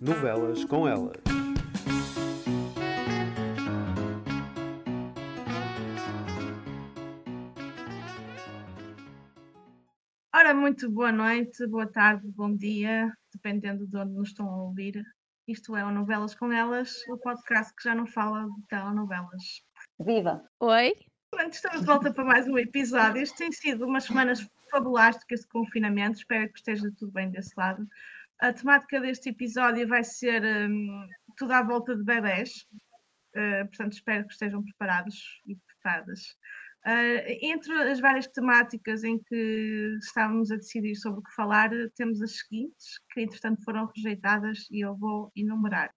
Novelas com elas. Ora, muito boa noite, boa tarde, bom dia, dependendo de onde nos estão a ouvir. Isto é o Novelas com Elas, o podcast que já não fala de telenovelas. Viva! Oi? Pronto, estamos de volta para mais um episódio. Isto tem sido umas semanas fabulásticas de confinamento, espero que esteja tudo bem desse lado. A temática deste episódio vai ser hum, tudo à volta de bebés, Uh, portanto espero que estejam preparados e preparadas. Uh, entre as várias temáticas em que estávamos a decidir sobre o que falar, temos as seguintes, que entretanto foram rejeitadas e eu vou enumerar.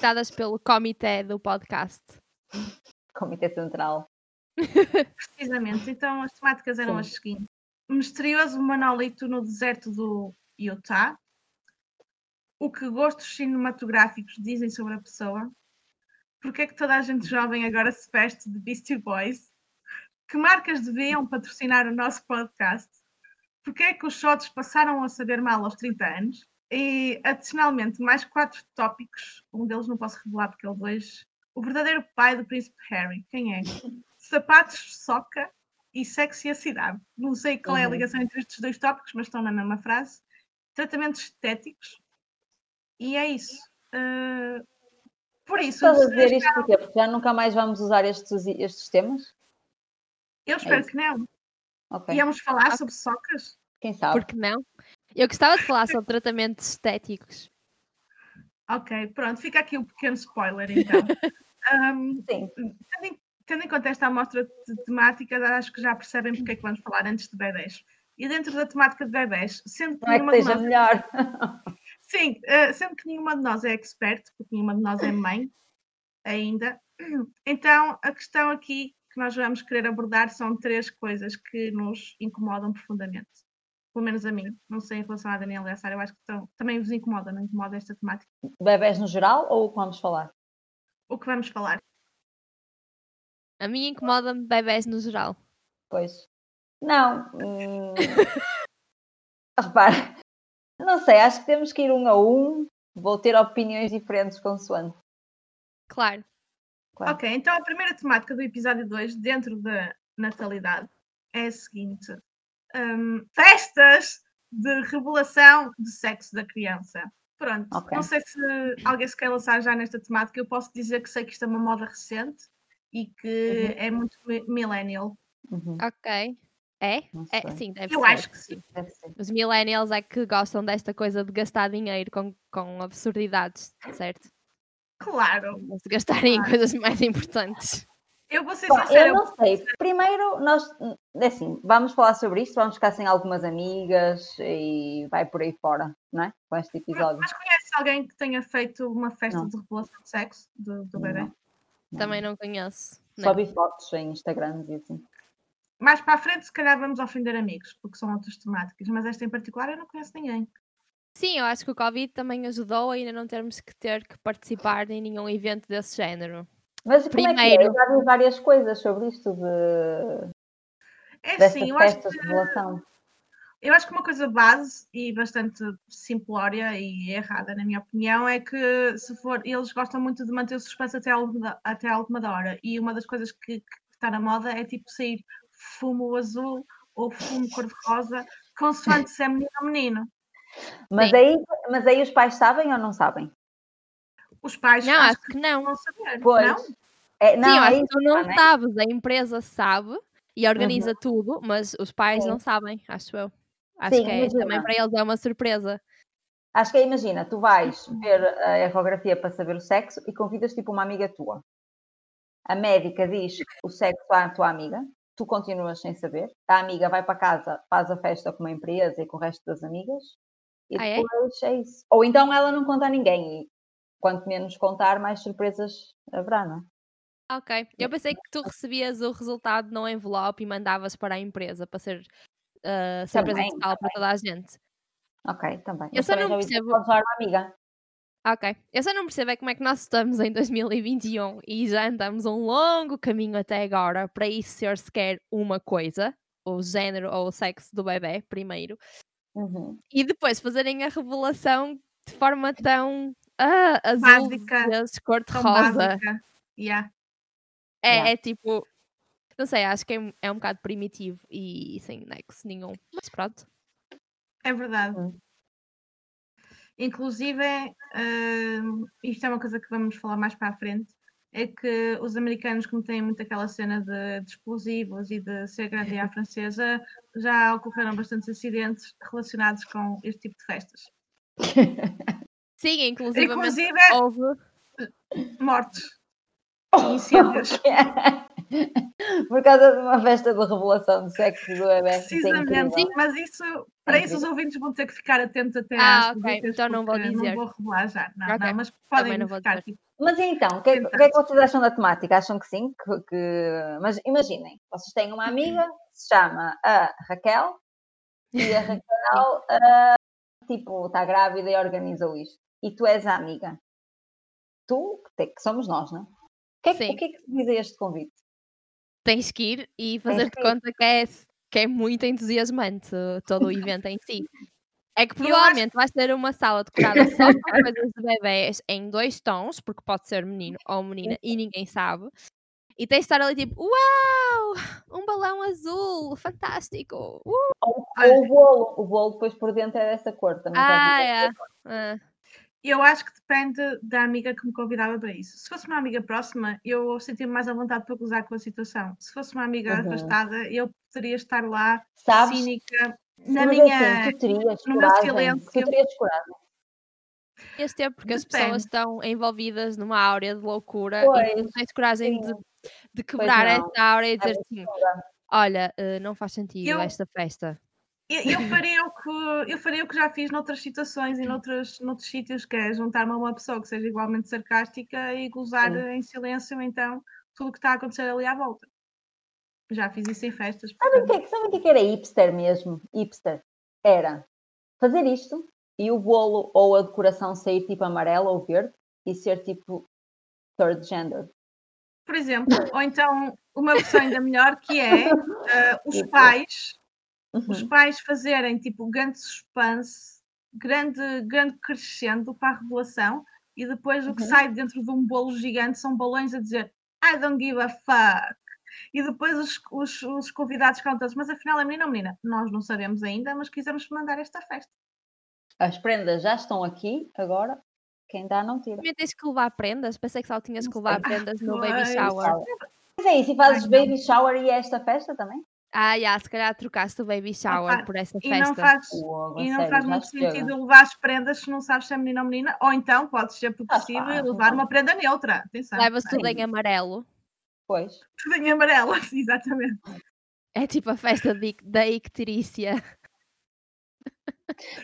Dadas pelo comitê do podcast. Comitê Central. Precisamente, então as temáticas eram Sim. as seguintes: misterioso monolito no deserto do Utah, o que gostos cinematográficos dizem sobre a pessoa, porque é que toda a gente jovem agora se veste de Beastie Boys, que marcas deviam patrocinar o nosso podcast, porque é que os shots passaram a saber mal aos 30 anos, e adicionalmente mais quatro tópicos, um deles não posso revelar porque é o dois, o verdadeiro pai do príncipe Harry, quem é? Sapatos, soca e sexo e a cidade. Não sei qual é a Uhum. ligação entre estes dois tópicos, mas estão na mesma frase. Tratamentos estéticos. E é isso. Uh, por isso, Estás a dizer isto porquê? Porque já nunca mais vamos usar estes, estes temas? eu espero isso. que não. Ok. Íamos falar sobre socas? Quem sabe? Por que não? Eu gostava de falar sobre tratamentos estéticos. Ok, pronto, fica aqui um pequeno spoiler então. Um, Sim. tendo, em, tendo em conta esta amostra de temáticas, acho que já percebem porque é que vamos falar antes de bebés. E dentro da temática de bebés, sendo que Não é que seja nós melhor. Sim, eh, sendo que nenhuma de nós é expert, porque nenhuma de nós é mãe ainda, então a questão aqui que nós vamos querer abordar são três coisas que nos incomodam profundamente. Pelo menos a mim, não sei em relação à Daniela e à Sara, eu acho que estão- também vos incomoda, não incomoda esta temática. Bebés no geral ou o que vamos falar? O que vamos falar? A mim incomoda-me bebés no geral. Pois. Não. hum, Repare. Não sei, acho que temos que ir um a um. Vou ter opiniões diferentes consoante. Claro. Claro. Ok, então a primeira temática do episódio 2, dentro da natalidade, é a seguinte: hum, festas de revelação de sexo da criança. Pronto, Ok. não sei se alguém se quer lançar já nesta temática, eu posso dizer que sei que isto é uma moda recente e que Uhum. é muito mi- millennial. Uhum, Ok. É? É, sim, deve Eu ser. acho que sim. Os millennials é que gostam desta coisa de gastar dinheiro com, com absurdidades, certo? Claro, De gastarem em coisas mais importantes. Eu vou ser Bom, sincera, eu não sei. Primeiro, nós, é assim, vamos falar sobre isto, vamos ficar sem algumas amigas e vai por aí fora, não é? Com este episódio. mas conhece alguém que tenha feito uma festa Não. de revelação de sexo do, do bebê? Não, não. Também não conheço. Só Não. vi fotos em Instagrams e assim. Mais para a frente, se calhar vamos ofender amigos, porque são outras temáticas, mas esta em particular eu não conheço ninguém. Sim, eu acho que o Covid também ajudou a ainda não termos que ter que participar em nenhum evento desse género. Mas como é que é? Primeiro. Eu já vi várias coisas sobre isto de, É sim, eu acho, que, eu acho que uma coisa base e bastante simplória e errada, na minha opinião, é que se for, eles gostam muito de manter o suspense até à última, até à última hora. E uma das coisas que, que está na moda é tipo sair fumo azul ou fumo cor-de-rosa, consoante se é menino ou menino. Mas Sim. aí, mas aí os pais sabem ou não sabem? Os pais Não, acho acho que não. vão saber, Pois. não? É, não, Sim, eu é acho que tu não não é? sabes, a empresa sabe e organiza tudo, mas os pais Sim. não sabem, acho eu. Acho Sim, que é, também para eles é uma surpresa. Acho que é, imagina, tu vais Uhum. ver a ecografia para saber o sexo e convidas tipo uma amiga tua. A médica diz o sexo à tua amiga, tu continuas sem saber. A amiga vai para casa, faz a festa com uma empresa e com o resto das amigas. E Ah, é? depois é? isso. Ou então ela não conta a ninguém e quanto menos contar, mais surpresas haverá, não é? Ok. Eu pensei que tu recebias o resultado no envelope e mandavas para a empresa para ser uh, surpresa Também, total para toda a gente. Ok, também. Eu Mas só não percebo- uma amiga. Ok. Eu só não percebo é como é que nós estamos em 2021 e já andamos um longo caminho até agora para isso ser sequer uma coisa, o género ou o sexo do bebê, primeiro. Uhum. e depois fazerem a revelação de forma tão ah, azul, Básica, vezes cor de Tão rosa. básica. Yeah. É, Yeah. é tipo, não sei, acho que é, um- é um bocado primitivo e sem nexo nenhum. Mas pronto. É verdade. Hum. Inclusive, hum, isto é uma coisa que vamos falar mais para a frente, é que os americanos, como têm muito aquela cena de, de explosivos e de ser grande à francesa, já ocorreram bastantes acidentes relacionados com este tipo de festas. Sim, inclusive Inclusive, houve. mortes e incêndios. Por causa de uma festa de revelação de sexo do bebê. É Precisamente, incrível. mas isso, para isso os ouvintes vão ter que ficar atentos até Ah, ok, então não vou dizer. Não vou revelar já, não, Ok, não, mas podem não vou ficar dizer. tipo, Mas então, o que, é que- é que vocês acham da temática? Acham que sim? Que, que- Mas imaginem, vocês têm uma amiga que se chama a Raquel e a Raquel ah, tipo, está grávida e organizou isto. E tu és a amiga. Tu, que, somos nós, não é? O que é, que- o que é que diz a este convite? Tens que ir e fazer de que ir. conta que é, que é muito entusiasmante todo o evento em si. É que provavelmente vais ter uma sala decorada só com coisas de bebés em dois tons, porque pode ser menino ou menina e ninguém sabe. E tens de estar ali tipo, uau! Um balão azul, fantástico! Uh! Ou, ou o bolo. O bolo depois por dentro é dessa cor também. pode Ah, é. Eu acho que depende da amiga que me convidava para isso. Se fosse uma amiga próxima, eu sentia-me mais à vontade para gozar com a situação. Se fosse uma amiga Uhum. afastada, eu poderia estar lá, Sabes? cínica, na Mas minha. assim, tu terias no meu coragem. silêncio. Tu terias coragem. Este tempo, porque as Depende. pessoas estão envolvidas numa áurea de loucura e Pois, não tens coragem de, de quebrar esta áurea e É dizer assim: olha, uh, não faz sentido Eu- esta festa. Eu, eu faria o que, eu o que já fiz noutras situações e noutras, noutros sítios, que é juntar-me a uma pessoa que seja igualmente sarcástica e gozar Sim. em silêncio, então, tudo o que está a acontecer ali à volta. Já fiz isso em festas. Sabem o portanto, que, é que- sabem o que é que era hipster mesmo? Hipster. Era fazer isto e o bolo ou a decoração sair tipo amarelo ou verde e ser tipo third gender. Por exemplo, ou então uma versão ainda melhor que é eh, os Tipo. Pais, os Uhum. pais fazerem tipo grande suspense, grande, grande crescendo para a revelação e depois o que Uhum. sai dentro de um bolo gigante são balões a dizer I don't give a fuck. E depois os, os, os convidados cantam mas afinal é menino ou menina? Nós não sabemos ainda, mas quisemos mandar esta festa. As prendas já estão aqui, agora quem dá não tira. Também tens que levar prendas? Pensei que só tinhas que levar prendas no baby pois. shower. Mas é isso, e fazes Ai, baby shower e é esta festa também? Ah, já, se calhar trocaste o baby shower Opa, por essa E não festa. faz, a e não sério, faz muito sentido levar as prendas se não sabes se é menino ou menina, ou então podes ser progressivo pá, e levar uma prenda neutra. Atenção. Levas tudo em amarelo. Pois. Tudo em amarelo, exatamente. É tipo a festa de- da icterícia.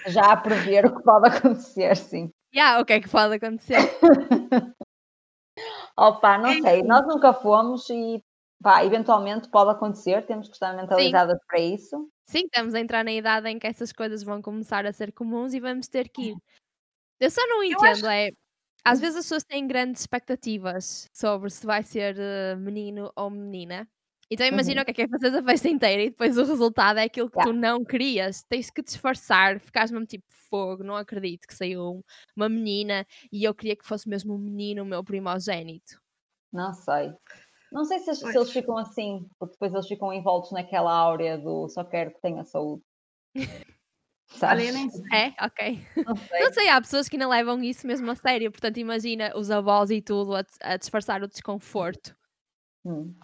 Já a prever o que pode acontecer, sim. Já, o que é que pode acontecer? Opa, não Enfim. sei, nós nunca fomos e pá, eventualmente pode acontecer, temos que estar mentalizadas para isso. Sim, estamos a entrar na idade em que essas coisas vão começar a ser comuns e vamos ter que ir. Eu só não entendo, acho- é. Às vezes as pessoas têm grandes expectativas sobre se vai ser eh, menino ou menina. Então imagina Uhum. o que é que é fazer a festa inteira e depois o resultado é aquilo que tu não querias. Tens que disfarçar, ficares mesmo tipo fogo, não acredito que saiu um- uma menina e eu queria que fosse mesmo um menino o meu primogênito. Não sei. Não sei se, se eles ficam assim, porque depois eles ficam envoltos naquela áurea do só quero que tenha saúde. Sabes? É, ok. Não sei. Não sei, há pessoas que ainda levam isso mesmo a sério. Portanto, imagina os avós e tudo a, a disfarçar o desconforto. Hum.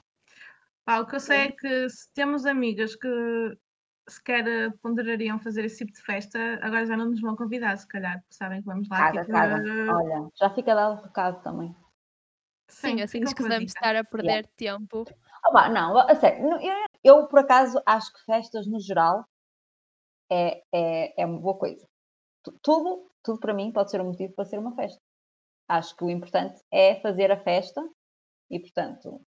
Pá, o que eu sei é que se temos amigas que sequer eh, ponderariam fazer esse tipo de festa, agora já não nos vão convidar, se calhar, porque sabem que vamos lá. Caga, tipo, eh, Olha, já fica dado o recado também. Sim, assim ficam com a escusamos estar a perder tempo. Ah, pá, não, a sério, eu, eu, por acaso acho que festas no geral é, é, é uma boa coisa. Tu- Tudo, tudo para mim pode ser um motivo para ser uma festa. Acho que o importante é fazer a festa e, portanto,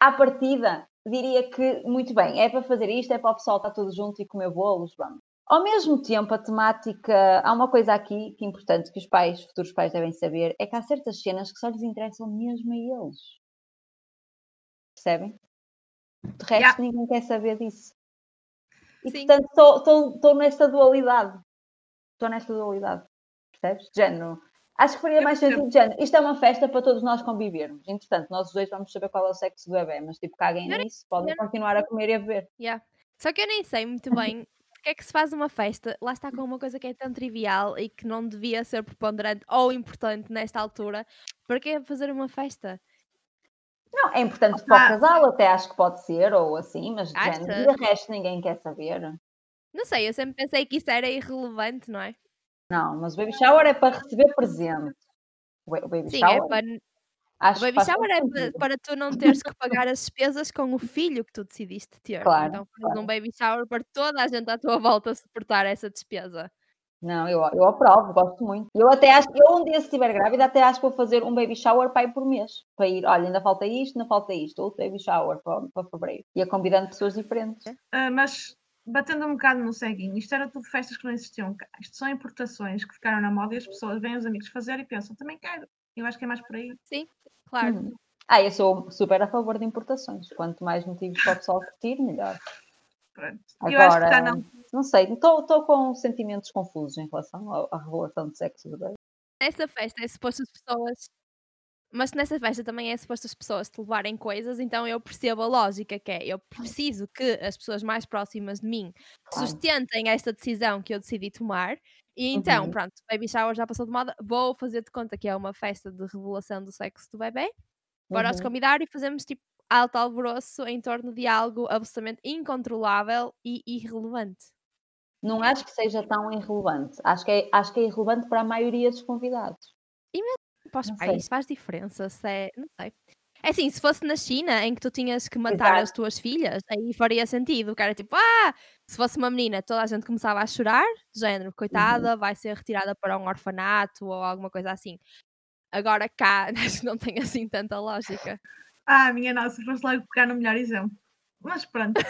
à partida, diria que muito bem, é para fazer isto, é para o pessoal estar todo junto e comer bolos, vamos. Ao mesmo tempo, a temática, há uma coisa aqui que é importante que os pais, futuros pais devem saber, é que há certas cenas que só lhes interessam mesmo a eles. Percebem? De resto, Yeah. ninguém quer saber disso. E Sim. portanto estou nesta dualidade. Estou nesta dualidade. Percebes? De Género. Acho que faria mais sentido de género. Isto é uma festa para todos nós convivermos. Entretanto, nós os dois vamos saber qual é o sexo do bebê, mas tipo, caguem nisso, podem continuar a comer e a beber. Yeah. Só que eu nem sei muito bem porque é que se faz uma festa, lá está com uma coisa que é tão trivial e que não devia ser preponderante ou importante nesta altura. Para que fazer uma festa? Não, é importante para o casal, até acho que pode ser, ou assim, mas de género. De resto ninguém quer saber. Não sei, eu sempre pensei que isso era irrelevante, não é? Não, mas o baby shower é para receber presente. O ba- o baby Sim, shower, é para, acho que baby faz shower é para, tu não teres que pagar as despesas com o filho que tu decidiste ter. Claro, então fazes claro. um baby shower para toda a gente à tua volta suportar essa despesa. Não, eu, eu aprovo, gosto muito. Eu até acho, eu um dia se estiver grávida, até acho que vou fazer um baby shower para ir por mês. Para ir, olha, ainda falta isto, ainda falta isto, outro baby shower para, para fevereiro. Ia convidando pessoas diferentes. Ah, mas batendo um bocado no ceguinho, isto era tudo festas que não existiam cá. Isto são importações que ficaram na moda e as pessoas vêm os amigos fazer e pensam, também quero. Eu acho que é mais por aí. Claro. Hum. Ah, eu sou super a favor de importações. Quanto mais motivos para o pessoal curtir, melhor. Pronto. eu acho que Agora, não. não sei, estou com sentimentos confusos em relação à revelação de sexo do bebê. Nessa festa é suposto as pessoas. Mas nessa festa também é suposto as pessoas te levarem coisas, então eu percebo a lógica que é. Eu preciso que as pessoas mais próximas de mim Claro. sustentem esta decisão que eu decidi tomar. E então, Uhum. pronto, baby shower já passou de moda. Vou fazer de conta que é uma festa de revelação do sexo do bebê. Bora os Uhum. convidar e fazemos tipo alto alvoroço em torno de algo absolutamente incontrolável e irrelevante. Não acho que seja tão irrelevante. Acho que, é, acho que é irrelevante para a maioria dos convidados. Para os Não sei. pais faz diferença, se é, não sei. É assim, se fosse na China em que tu tinhas que matar as Exato. tuas filhas, aí faria sentido. O cara é tipo, ah, se fosse uma menina, toda a gente começava a chorar, de género, coitada, vai ser retirada para um orfanato ou alguma coisa assim. Agora cá, acho que não tem assim tanta lógica. Ah, minha nossa, foste logo pegar no melhor exemplo. Mas pronto.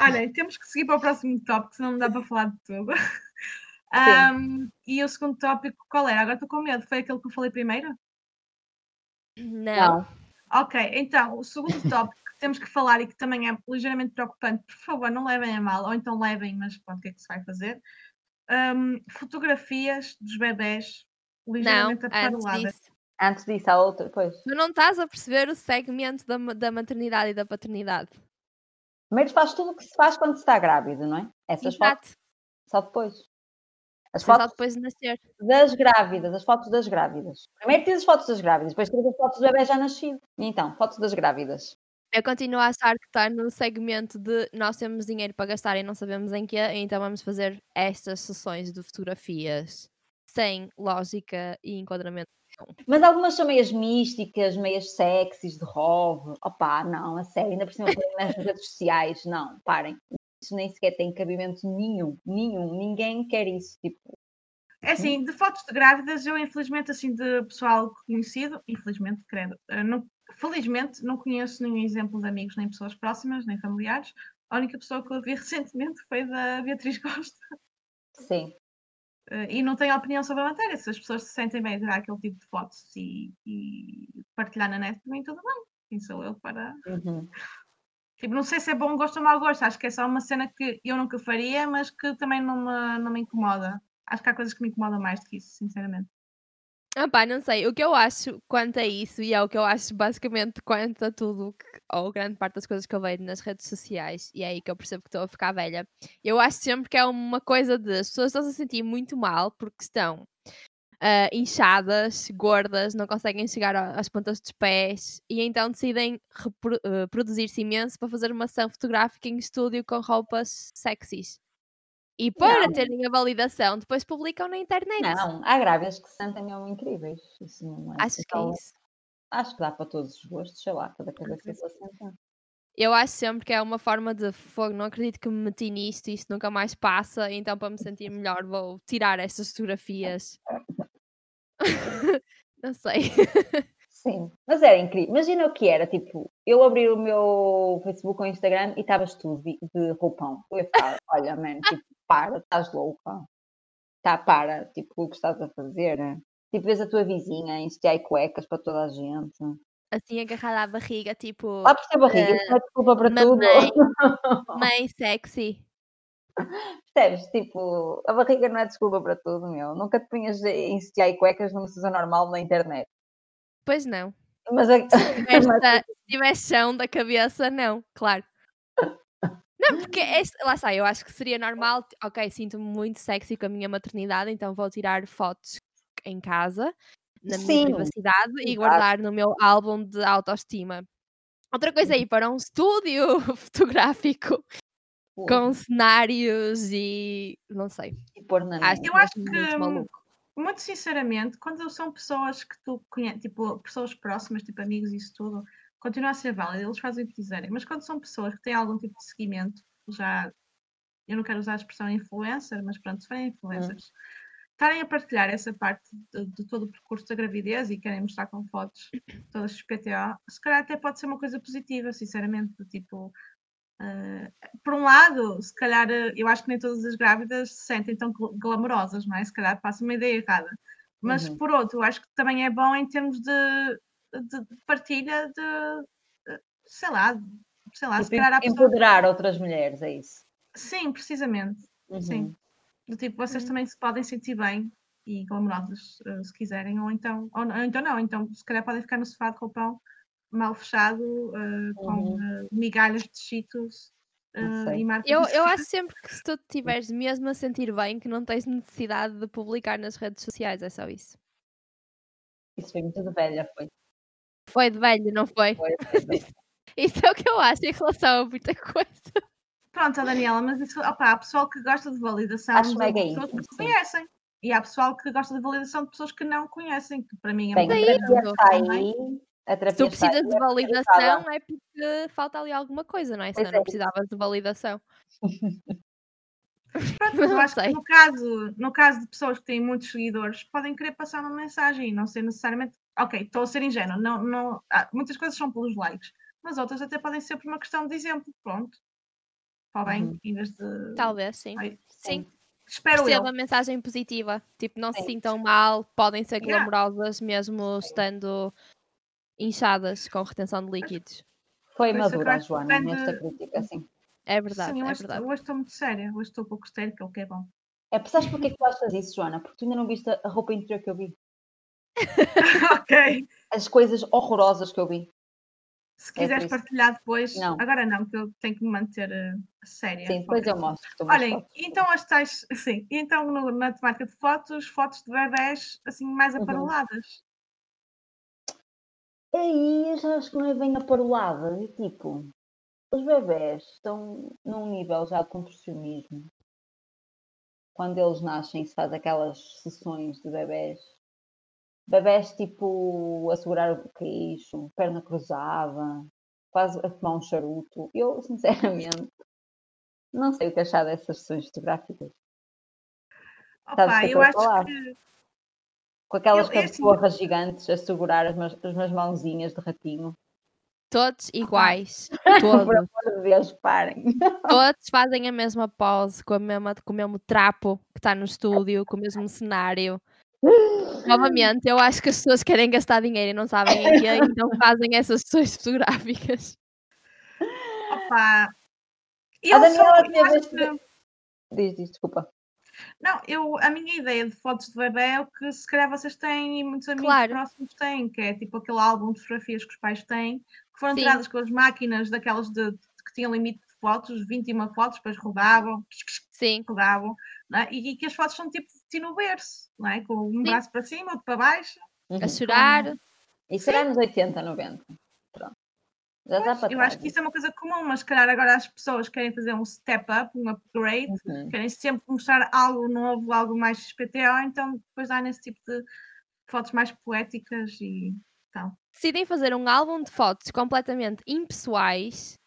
Olha, temos que seguir para o próximo tópico, senão não dá para falar de tudo. Ahm, e o segundo tópico, qual era? Agora estou com medo. Foi aquele que eu falei primeiro? Não. Não. Ok, então, o segundo tópico que temos que falar e que também é ligeiramente preocupante, por favor, não levem a mal, ou então levem, mas pronto, o que é que se vai fazer? Ahm, fotografias dos bebés Não, ligeiramente antes apareladas. disso. Antes disso, há outra. Pois. Tu não estás a perceber o segmento da, da maternidade e da paternidade. Primeiro faz tudo o que se faz quando se está grávida, não é? Essas fotos Exato. só depois. As fotos depois de nascer. das grávidas, as fotos das grávidas. Primeiro tens as fotos das grávidas, depois tens as fotos do bebê já nascido. Então, fotos das grávidas. Eu continuo a achar que está no segmento de nós temos dinheiro para gastar e não sabemos em quê, então vamos fazer estas sessões de fotografias sem lógica e enquadramento. Mas algumas são meias místicas, meias sexys, de rove. Opá, não, a sério, ainda por cima nas redes sociais. Não, parem. Isso nem sequer tem cabimento nenhum. Nenhum. Ninguém quer isso. Tipo, É assim, de fotos de grávidas, eu infelizmente, assim, de pessoal conhecido, infelizmente, credo, eh, não, felizmente não conheço nenhum exemplo de amigos, nem pessoas próximas, nem familiares. A única pessoa que eu vi recentemente foi da Beatriz Costa. sim. Eh, e não tenho opinião sobre a matéria. Se as pessoas se sentem bem a tirar aquele tipo de fotos e, e partilhar na net, também tudo bem. Quem sou eu para. Uhum. Tipo, não sei se é bom gosto ou mau gosto. Acho que é só uma cena que eu nunca faria, mas que também não me, não me incomoda. Acho que há coisas que me incomodam mais do que isso, sinceramente. Ah pá, não sei. O que eu acho quanto a isso, e é o que eu acho basicamente quanto a tudo, ou grande parte das coisas que eu vejo nas redes sociais, e é aí que eu percebo que estou a ficar velha, eu acho sempre que é uma coisa de as pessoas estão -se a sentir muito mal porque estão ah, inchadas, gordas, não conseguem chegar às pontas dos pés, e então decidem repro- eh, produzir-se imenso para fazer uma ação fotográfica em estúdio com roupas sexys. E para Não. terem a validação, depois publicam na internet. Não, há grávidas que se sentem mesmo incríveis. Isso não é. Achas que é isso? Acho que dá para todos os gostos, sei lá, cada cabeça se senta. Eu acho sempre que é uma forma de fogo. Não acredito que me meti nisto, isto nunca mais passa, então para me sentir melhor vou tirar estas fotografias. não sei. Sim, mas era incrível. Imagina o que era, tipo, eu abri o meu Facebook ou Instagram e estavas tudo de, de roupão. Eu ia falar, olha, man, tipo, para, estás louca. Tá, para, tipo, o que estás a fazer? Tipo, vês a tua vizinha em sutiã e cuecas para toda a gente. Assim agarrada à barriga, tipo Lá por ter barriga, é desculpa para tudo. mamãe. mãe sexy. Percebes? Tipo, a barriga não é desculpa para tudo, meu. Nunca te punhas em sutiã e cuecas numa sessão normal na internet. Pois não. Mas, a... Se tiveres, da- se tiveres chão da cabeça, não, claro. Não, porque é, lá está, eu acho que seria normal, ok, sinto-me muito sexy com a minha maternidade, então vou tirar fotos em casa, na minha Sim, privacidade e exato. guardar no meu álbum de autoestima. Outra coisa é ir para um estúdio fotográfico com cenários e não sei. e pôr na Acho, net. Eu acho mesmo que, muito hum, maluco. Muito sinceramente, quando são pessoas que tu conheces, tipo, pessoas próximas, tipo amigos e isso tudo, continua a ser válido, eles fazem o que quiserem. Mas quando são pessoas que têm algum tipo de seguimento, já, eu não quero usar a expressão influencer, mas pronto, se forem influencers, estarem a partilhar essa parte de, de todo o percurso da gravidez e querem mostrar com fotos todas XPTO, se calhar até pode ser uma coisa positiva, sinceramente, do tipo. Eh, por um lado, se calhar, eh, eu acho que nem todas as grávidas se sentem tão gl- glamorosas, não é? Se calhar passa uma ideia errada. Mas, Uhum. por outro, eu acho que também é bom em termos de, de- partilha de, sei lá, sei lá, se calhar há pessoas... empoderar outras mulheres, é isso. Sim, precisamente. Sim. Uhum. Do tipo, vocês Uhum. também se podem sentir bem e glamorosas eh, se quiserem, ou então, ou, ou então não, então se calhar podem ficar no sofá de roupão mal fechado, eh, com eh, migalhas de cheetos sei. e marcas Eu, eu acho sempre que se tu te estiveres mesmo a sentir bem, que não tens necessidade de publicar nas redes sociais, é só isso. Isso foi muito de velha, foi. Foi de velho, não foi? foi, velha. Isso é o que eu acho em relação a muita coisa. Pronto, a Daniela, mas isso, opa, há pessoal que gosta de validação Acho de mega pessoas que sim. conhecem. E há pessoal que gosta de validação de pessoas que não conhecem, que para mim é Bem, muito Daí, terapia eu. A Se terapia tu precisas de é validação, é porque falta ali alguma coisa, não é? Senão Pois é. não precisavas de validação. Pronto, mas eu Não acho que no caso, no caso de pessoas que têm muitos seguidores, podem querer passar uma mensagem e não ser necessariamente. Ok, estou a ser ingênua, não, não, ah, muitas coisas são pelos likes, mas outras até podem ser por uma questão de exemplo. Pronto. Bem, Uhum. em vez de. Talvez, sim. Ai, Sim. Espero eu. Perceba a mensagem positiva. Tipo, não se Sim. sintam mal, podem ser Yeah. glamorosas mesmo estando inchadas com retenção de líquidos. Foi é madura, Joana, depende- nesta crítica, sim. É verdade, Sim, eu é hoje, verdade. hoje estou muito séria, hoje estou um pouco histérica, o que é bom. É, sabes porquê que tu achas isso, Joana? Porque tu ainda não viste a roupa interior que eu vi. ok. As coisas horrorosas que eu vi. Se É quiseres isso. partilhar depois, Não. agora não, porque eu tenho que me manter eh, séria. Sim, depois eu mostro. Olhem, fotos. então as tais, sim, então no- na temática de fotos, fotos de bebés assim mais Uhum. Aí já acho que não é bem aparolada. É tipo, os bebés estão num nível já de contorcionismo. Quando eles nascem, se faz aquelas sessões de bebés. Bebés tipo a segurar o queixo, perna cruzada, quase a fumar um charuto. Eu, sinceramente, não sei o que achar dessas sessões fotográficas. Opa, que eu acho falar? que Com aquelas é assim- cabeçorras gigantes a segurar as minhas, as minhas mãozinhas de ratinho. Todos iguais. Por Todos. amor de Deus, parem. Todos fazem a mesma pose, com, a mesma, com o mesmo trapo que está no estúdio, com o mesmo cenário. Novamente, eu acho que as pessoas querem gastar dinheiro e não sabem em quê, então fazem essas sessões fotográficas. opa, A eu Daniela sou, eu teve acho este- que- Diz, diz, desculpa. Não, eu, a minha ideia de fotos de bebê é o que se calhar vocês têm e muitos amigos Claro. próximos têm, que é tipo aquele álbum de fotografias que os pais têm, que foram Sim. tiradas com as máquinas daquelas de, que tinham limite de fotos, 21 fotos, depois rodavam, Sim, rodavam, é? e, e que as fotos são tipo de ti no berço, não é? com um Sim. braço para cima, outro para baixo. Uhum. a chorar. Isso será nos 80, 90. Já para eu acho que isso é uma coisa comum, mas se calhar agora as pessoas querem fazer um step up, um upgrade, Uhum. querem sempre mostrar algo novo, algo mais XPTO, então depois há nesse tipo de fotos mais poéticas e tal. Decidem fazer um álbum de fotos completamente impessoais,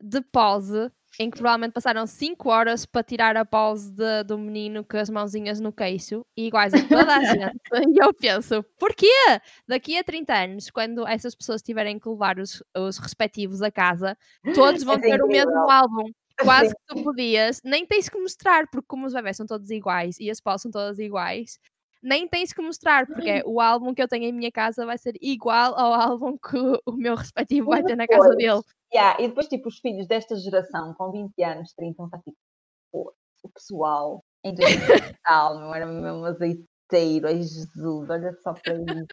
de pose, em que provavelmente passaram 5 horas para tirar a pose de- do menino com as mãozinhas no queixo, e iguais a toda a gente. E eu penso, porquê? Daqui a 30 anos, quando essas pessoas tiverem que levar os, os respectivos a casa, todos vão é ter o mesmo incrível. álbum. Quase que tu podias, nem tens que mostrar, porque como os bebés são todos iguais e as poses são todas iguais, nem tens que mostrar, porque o álbum que eu tenho em minha casa vai ser igual ao álbum que o- meu respectivo vai ter na casa dele. Yeah, E depois, tipo, os filhos desta geração, com 20 anos, 30, vão tipo, "Pô, o pessoal em 2000 e tal, não era mesmo azeiteiro, ai Jesus, olha só para isso.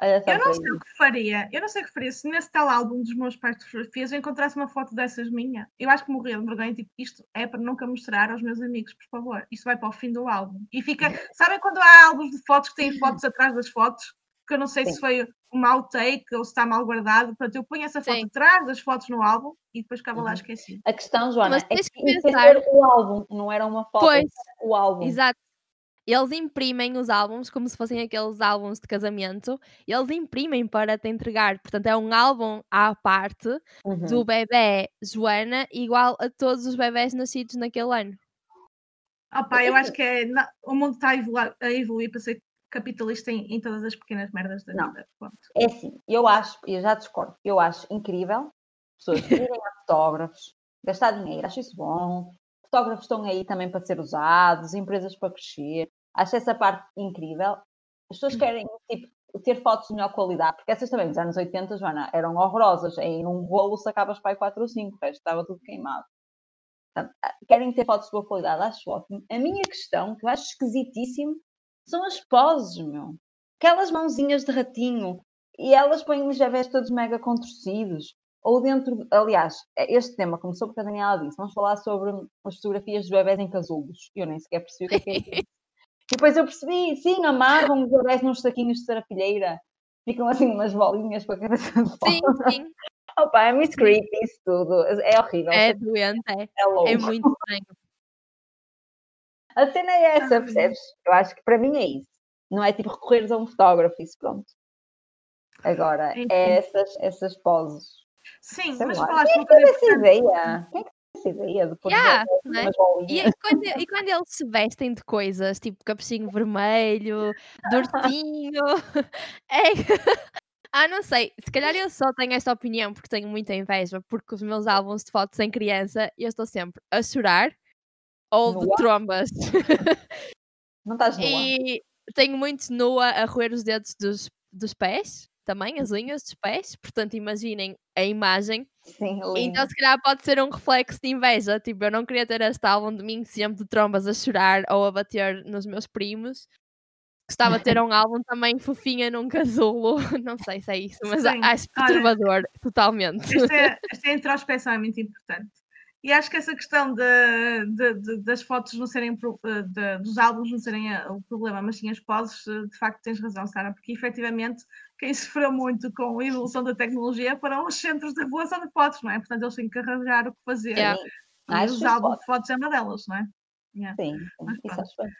Olha só Eu não sei o que faria. Eu não sei o que faria se nesse tal álbum dos meus pais de fotografias eu encontrasse uma foto dessas minha. Eu acho que morria de vergonha. Tipo, isto é para nunca mostrar aos meus amigos, por favor. Isto vai para o fim do álbum. E fica. Sabem quando há álbuns de fotos que têm fotos atrás das fotos? Que eu não sei se Sim. foi um mau take ou se está mal guardado. Portanto, eu ponho essa foto Sim. atrás das fotos no álbum e depois ficava lá Uhum. esquecido. A questão, Joana, Mas é que que é pensar- o álbum, não era uma foto, Pois, era o álbum. exato. Eles imprimem os álbuns como se fossem aqueles álbuns de casamento. Eles imprimem para te entregar. Portanto, é um álbum à parte Uhum. do bebê Joana, igual a todos os bebés nascidos naquele ano. Opa, eu acho que é, na- o mundo está a evoluir, a evoluir para ser capitalista em, em todas as pequenas merdas da Não. vida. Ponto. É assim, eu acho, eu já discordo, eu acho incrível pessoas irem a fotógrafos, gastar dinheiro, acho isso bom. Fotógrafos estão aí também para ser usados, empresas para crescer. Acho essa parte incrível. As pessoas querem tipo, ter fotos de melhor qualidade, porque essas também, nos anos 80, Joana, eram horrorosas. Em um rolo sacavas para aí 4 ou 5, o resto estava tudo queimado. Portanto, ah, querem ter fotos de boa qualidade, acho ótimo. A minha questão, que eu acho esquisitíssimo, são as poses, meu. Aquelas mãozinhas de ratinho. E elas põem os bebés todos mega contorcidos. Ou dentro, de- aliás, este tema começou porque a Daniela disse, vamos falar sobre as fotografias dos bebés em casulos. Eu nem sequer percebi o que é que é isso. E depois eu percebi, sim, amarram os bebés nos saquinhos de sarapilheira. Ficam assim umas bolinhas com a cabeça de Sim, fora. sim. Opa, é muito creepy isso tudo. É horrível. É doente, é. é louco. É muito estranho. A cena é essa, Ai. percebes? Eu acho que para mim é isso. Não é tipo recorreres a um fotógrafo, isso pronto. Agora, é essas, essas poses. Sim, Sei mas lá. falaste Quem é que teve essa ideia? Quem é que ideia de Yeah, é? umas E, e quando, e quando eles se vestem de coisas, tipo capuchinho vermelho, de ursinho, é... Ah, não sei, se calhar eu só tenho esta opinião porque tenho muita inveja, porque os meus álbuns de fotos em criança, eu estou sempre a chorar ou de Nua? trombas. Não estás nua? E tenho muito nua a roer os dedos dos, dos pés, também, as unhas dos pés, portanto imaginem a imagem. Sim. Então, se calhar pode ser um reflexo de inveja. Tipo, eu não queria ter este álbum de mim sempre de trombas a chorar ou a bater nos meus primos. Gostava de ter um álbum também fofinha num casulo. Não sei se é isso, mas Sim, acho olha, perturbador, totalmente. Esta, é- esta introspeção é muito importante. E acho que essa questão de, de- de- das fotos não serem, eh, de- dos álbuns não serem eh, o problema, mas sim as poses, eh, de facto tens razão, Sara, porque efetivamente quem sofreu muito com a evolução da tecnologia foram os centros de revelação de fotos, não é? Portanto, eles têm que arranjar o que fazer. Yeah. E Acho os álbuns de fotos é uma delas, não é? Yeah. Sim, Mas isso pronto. acho bem.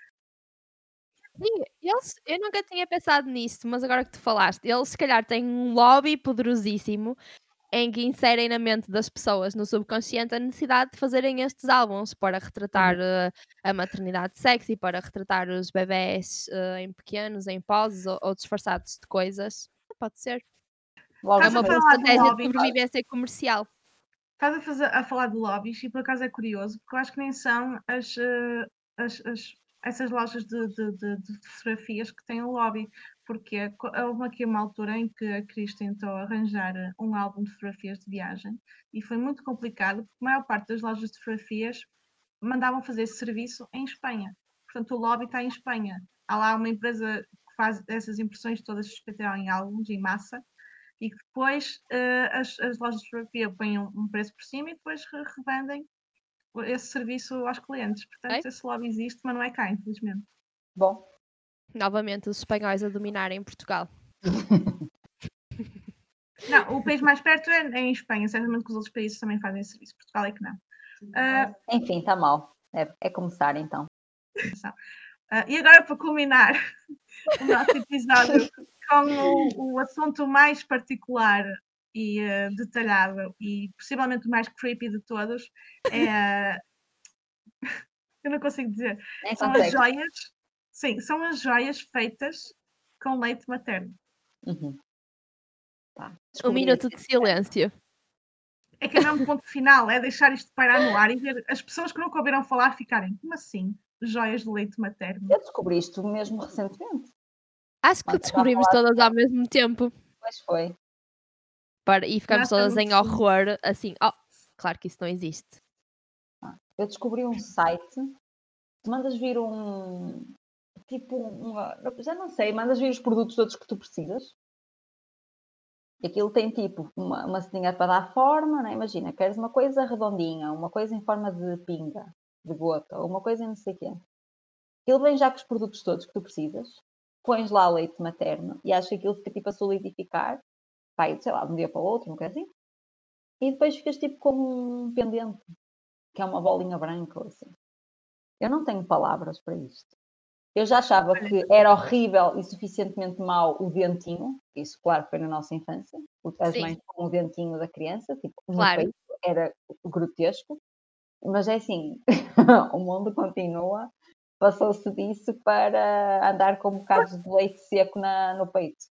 Sim, eles, eu nunca tinha pensado nisso, mas agora que tu falaste, eles se calhar têm um lobby poderosíssimo em que inserem na mente das pessoas, no subconsciente, a necessidade de fazerem estes álbuns para retratar eh, a maternidade sexy, para retratar os bebés eh, em pequenos, em poses ou, ou disfarçados de coisas. Pode ser. Logo É uma boa estratégia de sobrevivência comercial. Estás a, fazer, a falar de lobbies e por acaso é curioso, porque eu acho que nem são as, eh, as- as- essas lojas de, de- de- de fotografias que têm o lobby, porque houve aqui uma altura em que a Cris tentou arranjar um álbum de fotografias de viagem e foi muito complicado, porque a maior parte das lojas de fotografias mandavam fazer esse serviço em Espanha. Portanto, o lobby está em Espanha. Há lá uma empresa que faz essas impressões todas suspeitar em álbuns, em massa, e que depois eh, as, as lojas de fotografia põem um, um preço por cima e depois re- revendem esse serviço aos clientes. Portanto, esse lobby existe, mas não é cá, infelizmente. Bom, Novamente, os espanhóis a dominarem Portugal. Não, o país mais perto é, é em Espanha, certamente que os outros países também fazem esse serviço. Portugal é que não. Ah, enfim, está mal. É, é começar então. ah, e agora, para culminar o nosso episódio com o, o assunto mais particular e eh, detalhado e possivelmente o mais creepy de todos, é. Eu não consigo dizer. Nem São as joias. Sim, são as joias feitas com leite materno. Uhum. Tá, Um minuto de silêncio. É que é mesmo ponto final, é deixar isto pairar no ar e ver as pessoas que nunca ouviram falar ficarem, como assim? Joias de leite materno. Eu descobri isto mesmo recentemente. Acho que a descobrimos todas ao mesmo tempo. Pois foi. Para, e ficamos Nossa, todas em horror, assim, oh, claro que isso não existe. Eu descobri um site tu mandas vir um. Tipo, uma, já não sei, mandas vir os produtos todos que tu precisas. Aquilo tem tipo uma, uma ceninha para dar forma, né? imagina, queres uma coisa redondinha, uma coisa em forma de pinga, de gota, ou uma coisa em não sei o quê. Aquilo vem já com os produtos todos que tu precisas, pões lá leite materno e acho que aquilo fica tipo a solidificar, vai, sei lá, de um dia para o outro, não quer assim. E depois ficas tipo com um pendente, que é uma bolinha branca ou assim. Eu não tenho palavras para isto. Eu já achava que era horrível e suficientemente mau o dentinho, isso, claro, foi na nossa infância, as Sim. mães com o dentinho da criança, tipo, no Claro. peito, era grotesco, mas é assim, o mundo continua, passou-se disso para andar com bocados de leite seco na, no peito.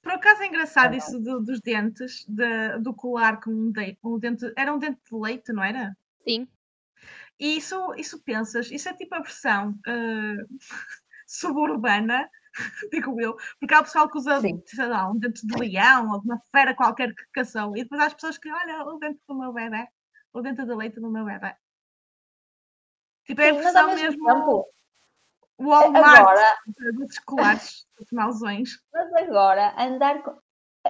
Por acaso é engraçado Ah, isso do- dos dentes, de- do colar com um, de- um dente. Era um dente de leite, não era? Sim. E isso, isso pensas, isso é tipo a versão eh, suburbana, digo eu, porque há o pessoal que usa, Sim. sei lá, um dente de leão ou de uma fera qualquer que caçou, e depois há as pessoas que, olha, o dente do meu bebê, o dente de leite do meu bebê. Tipo, é a Sim, versão mesmo tempo, Walmart agora, dos colares, dos mauzões. mas agora, andar com,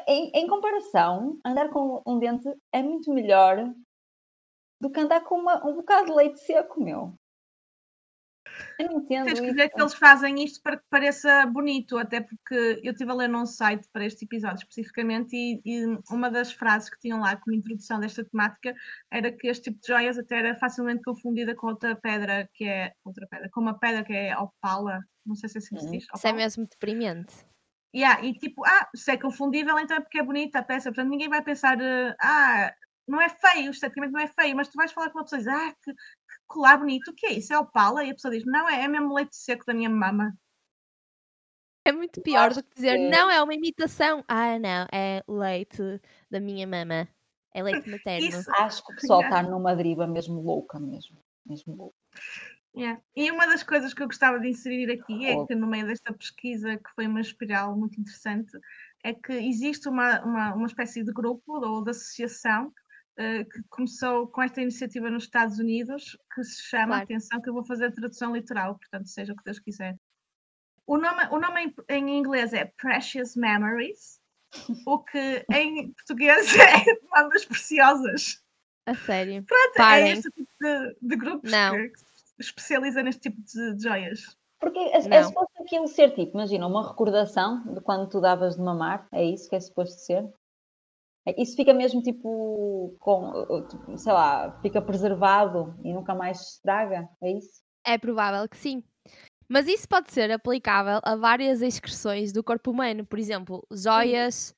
em, em comparação, andar com um dente é muito melhor do que andar com uma- um bocado de leite seco, meu. Eu não entendo Tens que ver que eles fazem isto para que pareça bonito, até porque eu estive a ler num site para este episódio especificamente e, e uma das frases que tinham lá como introdução desta temática era que este tipo de joias até era facilmente confundida com outra pedra que é outra pedra, com uma pedra que é opala, não sei se é assim que se Uhum. diz. Isso é mesmo deprimente. Yeah, e tipo, ah, se é confundível, então é porque é bonita a peça. Portanto, ninguém vai pensar, eh, ah, não é feio, esteticamente não é feio, mas tu vais falar com uma pessoa e diz, ah, que, que colar bonito, o que é isso? É opala? E a pessoa diz, não, é, é mesmo leite seco da minha mama. É muito pior do que dizer, que- não, é uma imitação. Ah, não, é leite da minha mama. É leite materno. Isso, Acho que o pessoal Yeah. está numa deriva mesmo louca, mesmo. mesmo louca. Yeah. E uma das coisas que eu gostava de inserir aqui é Oh. que no meio desta pesquisa, que foi uma espiral muito interessante, é que existe uma, uma, uma espécie de grupo ou de associação que começou com esta iniciativa nos Estados Unidos, que se chama, Claro. atenção, que eu vou fazer a tradução literal, portanto, seja o que Deus quiser. O nome, o nome em, em inglês é Precious Memories, o que em português é Mamas Preciosas. A sério. Pronto, é Parem. este tipo de, de grupos Não. que especializa neste tipo de, de joias. Porque é, é suposto aquilo ser tipo, imagina, uma recordação de quando tu davas de mamar, é isso que é suposto ser? É- Isso fica mesmo tipo, com, tipo, sei lá, fica preservado e nunca mais se estraga, é isso? É provável que sim. Mas isso pode ser aplicável a várias excreções do corpo humano. Por exemplo, joias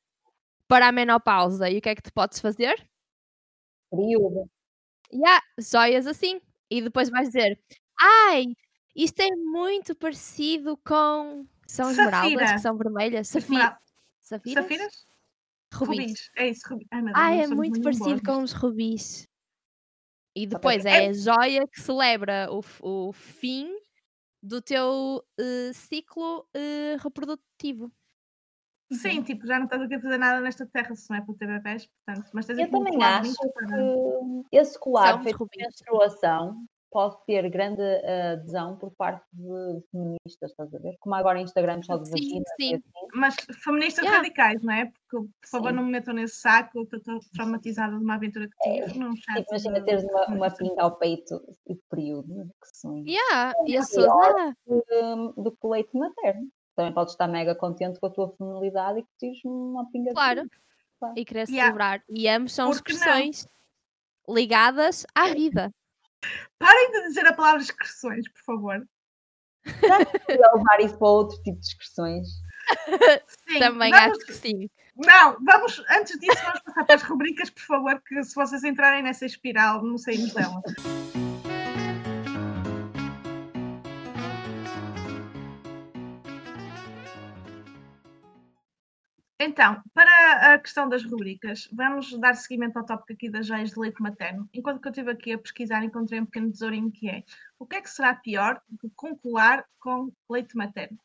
para a menopausa. E o que é que tu podes fazer? Período. Yeah, joias assim. E depois vais dizer: Ai, isto é muito parecido com. São esmeraldas, Safira. que são vermelhas. Safi... Esmeralda- Safiras? Rubis. Rubis. É isso, rubis. Ai, não é muito muito parecido com os rubis. E Só depois para- é a joia que celebra o, o fim do teu eh, ciclo eh, reprodutivo. Sim, tipo, já não estás aqui a fazer nada nesta terra se não é para ter bebés, portanto, mas tens Eu aqui um também colar acho que esse colar São feito de menstruação pode ter grande uh, adesão por parte de feministas, estás a ver? Como agora Instagram só de Sim, vagina e sim. assim. Mas feministas Yeah. radicais, não é? Porque, por favor, Sim. não me metam nesse saco, eu estou traumatizada de uma aventura que tive num chat. Tipo, imagina de- teres uma, uma pinga ao peito e período, que sonho. Yeah, e as pior. pessoas, ah, do, do que o leite materno. Também podes estar mega contente com a tua feminilidade e que tens uma pinga de Claro. período. Claro. e querer Yeah. celebrar. E ambos são Por que não? expressões ligadas à vida. Parem de dizer a palavra expressões, por favor. Podia levar isso para outro tipo de expressões? Sim, Também vamos- acho que sim. Não, vamos, antes disso, vamos passar para as rubricas, por favor, que se vocês entrarem nessa espiral, não saímos dela. Então, para a questão das rubricas, vamos dar seguimento ao tópico aqui das joias de leite materno. Enquanto que eu estive aqui a pesquisar, encontrei um pequeno tesourinho que é o que é que será pior do que concolar com leite materno?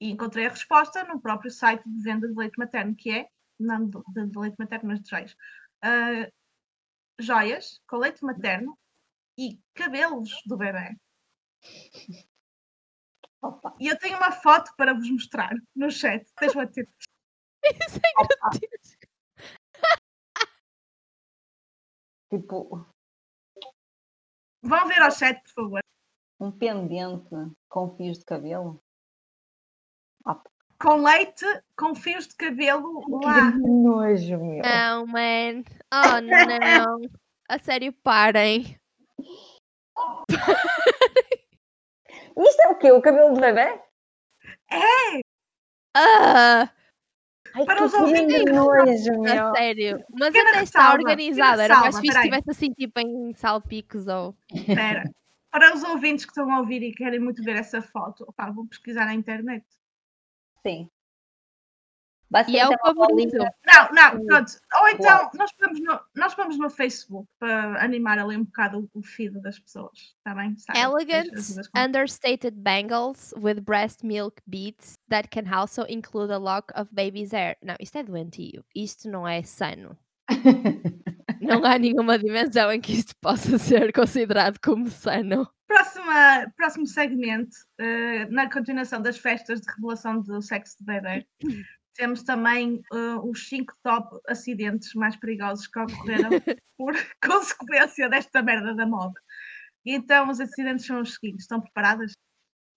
E encontrei a resposta no próprio site de venda de leite materno, que é, não de, de- leite materno, mas de joias. Ah, joias com leite materno e cabelos do bebê. Opa, E eu tenho uma foto para vos mostrar no chat. Deixa-me ter. Isso é opa. gratuito. Tipo, Vão ver ao chat, por favor. um pendente com fios de cabelo. Com leite, com fios de cabelo lá. Que nojo, meu. Não, man. Oh, não. A sério, parem. Isto é o quê? O cabelo do bebê? Ah, Ai, Para que os ouvintes. nojo, meu. a sério. Mas Pequena até está pequena Era mais fixe se estivesse assim, tipo, em salpicos ou. Espera. Para os ouvintes que estão a ouvir e querem muito ver essa foto, opá, vou pesquisar na internet. Sim. E é o favorito. Não, não, pronto. Ou então, nós vamos, no, nós vamos no Facebook para animar ali um bocado o, o feed das pessoas. Está bem? Sabe? Elegant, As- as- as- understated bangles with breast milk beads that can also include a lock of baby's hair. Não, isto é doentio. Isto não é sano. Não há nenhuma dimensão em que isto possa ser considerado como sano. Próxima, próximo segmento, eh, na continuação das festas de revelação do sexo de bebê, temos também eh, os cinco top acidentes mais perigosos que ocorreram por consequência desta merda da moda. Então, os acidentes são os seguintes: estão preparadas?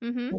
Uhum.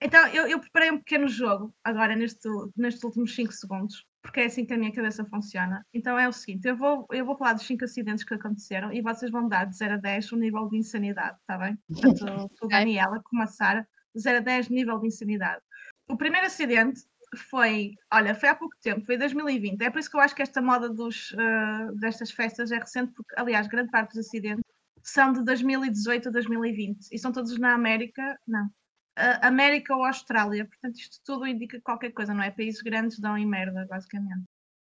Então, eu, eu preparei um pequeno jogo agora neste, nestes últimos 5 segundos, porque é assim que a minha cabeça funciona. Então é o seguinte: eu vou, eu vou falar dos 5 acidentes que aconteceram e vocês vão dar de 0 a 10 o nível de insanidade, está bem? Ok. Daniela, como a Sara, de 0 a 10 nível de insanidade. O primeiro acidente foi, olha, foi há pouco tempo, foi em 2020. É por isso que eu acho que esta moda dos, eh, destas festas é recente, porque, aliás, grande parte dos acidentes são de 2018 a 2020 e são todos na América, não. A- América ou Austrália, portanto, isto tudo indica qualquer coisa, não é? Países grandes dão em merda, basicamente.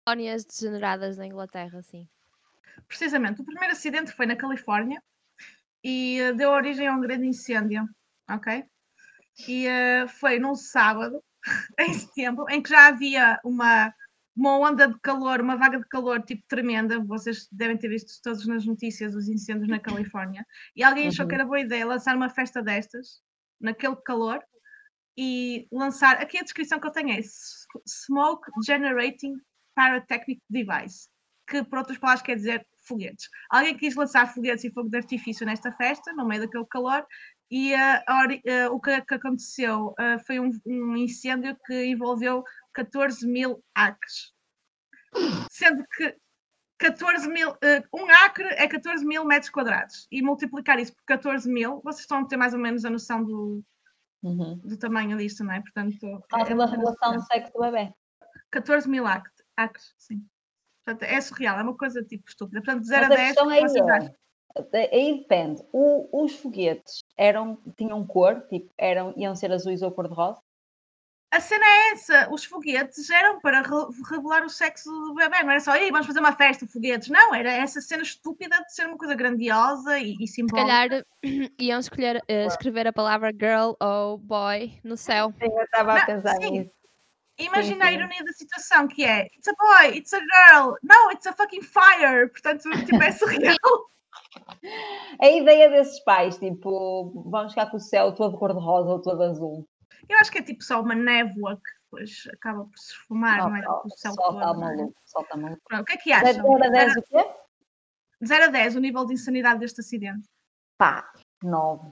Colónias degeneradas na Inglaterra, sim. Precisamente, o primeiro acidente foi na Califórnia e eh, deu origem a um grande incêndio, ok? E eh, foi num sábado, em setembro, em que já havia uma, uma onda de calor, uma vaga de calor tipo tremenda. Vocês devem ter visto todos nas notícias os incêndios na Califórnia. E alguém achou Uhum. que era boa ideia lançar uma festa destas, naquele calor, e lançar. Aqui a descrição que eu tenho é Smoke Generating Pyrotechnic Device, que por outras palavras quer dizer foguetes. Alguém quis lançar foguetes e fogo de artifício nesta festa, no meio daquele calor, e o que, que aconteceu ah, foi um, um incêndio que envolveu 14 mil acres. Sendo que 14 mil, ah, um acre é 14 mil metros quadrados. E multiplicar isso por 14 mil, vocês estão a ter mais ou menos a noção do, Uhum. do tamanho disto, não é? Portanto, Fala é sobre a apenas revelação do sexo do bebê. 14 mil acres, acres, sim. Portanto, é surreal, é uma coisa tipo estúpida. Portanto, de 0 a Mas a 10, questão o é é, aí depende. O- os foguetes eram, tinham cor, tipo, eram, iam ser azuis ou cor-de-rosa? A cena é essa, os foguetes eram para re- revelar o sexo do bebê, não era só, Ei, vamos fazer uma festa, foguetes. Não, era essa cena estúpida de ser uma coisa grandiosa e, e Se simbólica. calhar iam escolher, eh, escrever a palavra girl ou boy no céu. Eu estava a pensar sim. nisso. Imagina a sim. ironia da situação, que é It's a boy, it's a girl, no, it's a fucking fire. Portanto, tipo, é surreal. A ideia desses pais, tipo, vamos ficar com o céu todo cor-de-rosa ou todo azul. Eu acho que é tipo só uma névoa que depois acaba por se esfumar, não é? Oh, O céu só está todo, não é? maluco, só está maluco. Pronto, O que é que Da acham? 0 a 10 o quê? 0 a 10, o nível de insanidade deste acidente. Pá, 9.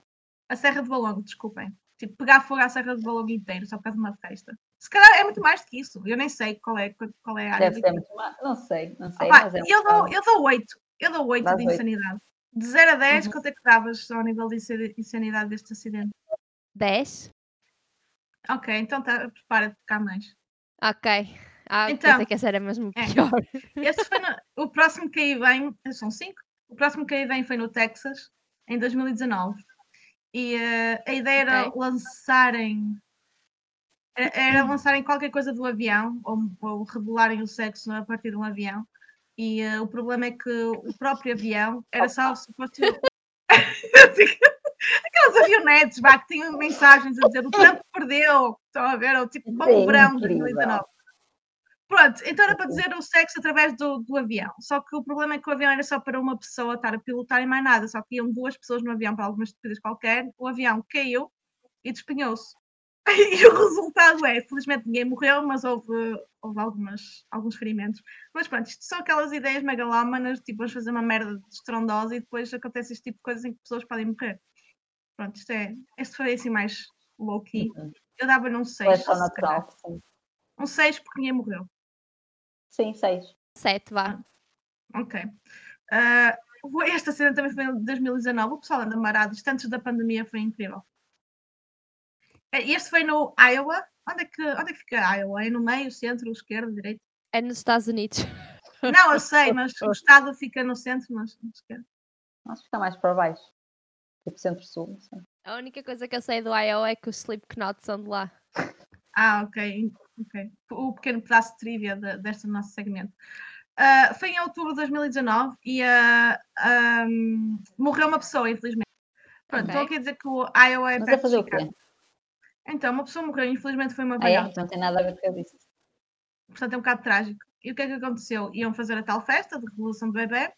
A Serra de Balongo, desculpem. Tipo, pegar fogo à Serra de Balongo inteiro só por causa de uma festa. Se calhar é muito mais do que isso. Eu nem sei qual é, qual é a área. Deve de- ser muito mais. Não sei, não sei. Opa, mas é eu, dou, eu dou 8. Eu dou 8 Dás de oito. insanidade. De 0 a 10, Uhum. quanto é que davas ao nível de insa- insanidade deste acidente? 10? Ok, então tá, prepara-te cá mais. Ok. Ah, Então, pensei que essa era mesmo é. pior. Este foi no- o próximo que aí vem, são 5. O próximo que aí vem foi no Texas, em 2019. E eh, a ideia era Ok. lançarem era- era lançarem qualquer coisa do avião ou, ou revelarem o sexo a partir de um avião. E eh, o problema é que o próprio avião era só suposto. Aquelas avionetes vá, que tinham mensagens a dizer o Trump perdeu. Estão a ver? Ou tipo, o verão de incrível. 2019. Pronto, então era para dizer o sexo através do, do avião. Só que o problema é que o avião era só para uma pessoa estar a pilotar e mais nada. Só que iam duas pessoas no avião para alguma estupidez qualquer. O avião caiu e despenhou-se. E o resultado é, felizmente ninguém morreu, mas houve, houve algumas, alguns ferimentos. Mas pronto, isto são aquelas ideias megalómanas, tipo, vamos fazer uma merda estrondosa e depois acontece este tipo de coisas em que pessoas podem morrer. Pronto, isto é, este foi assim mais low-key. Uhum. Eu dava-lhe um 6. É natural. Sim, Um 6 porque ninguém morreu. sim seis. Sete, vá. Ok. Foi- esta cena também foi em 2019. O pessoal anda marado. Isto antes da pandemia foi incrível. Eh, Este foi no Iowa. Onde é que, onde é que fica Iowa? É no meio, centro, esquerda, direita? É nos Estados Unidos. Não, eu sei, mas o estado fica no centro, mas na esquerda. Acho que está mais para baixo. Tipo centro-sul. A única coisa que eu sei do IO é que os Slipknot são de lá. Ah, ok. ok. O pequeno pedaço de trivia de- deste nosso segmento. Ah, foi em outubro de 2019 e ah, ahm, morreu uma pessoa, infelizmente. Pronto, Ok. estou aqui a dizer que o Iowa é Mas a perto fazer de o quê? Então, uma pessoa morreu, infelizmente foi uma Ah, é? velhota. Não tem nada a ver com o que eu disse. Portanto, é um bocado trágico. E o que é que aconteceu? Iam fazer a tal festa de revelação do bebê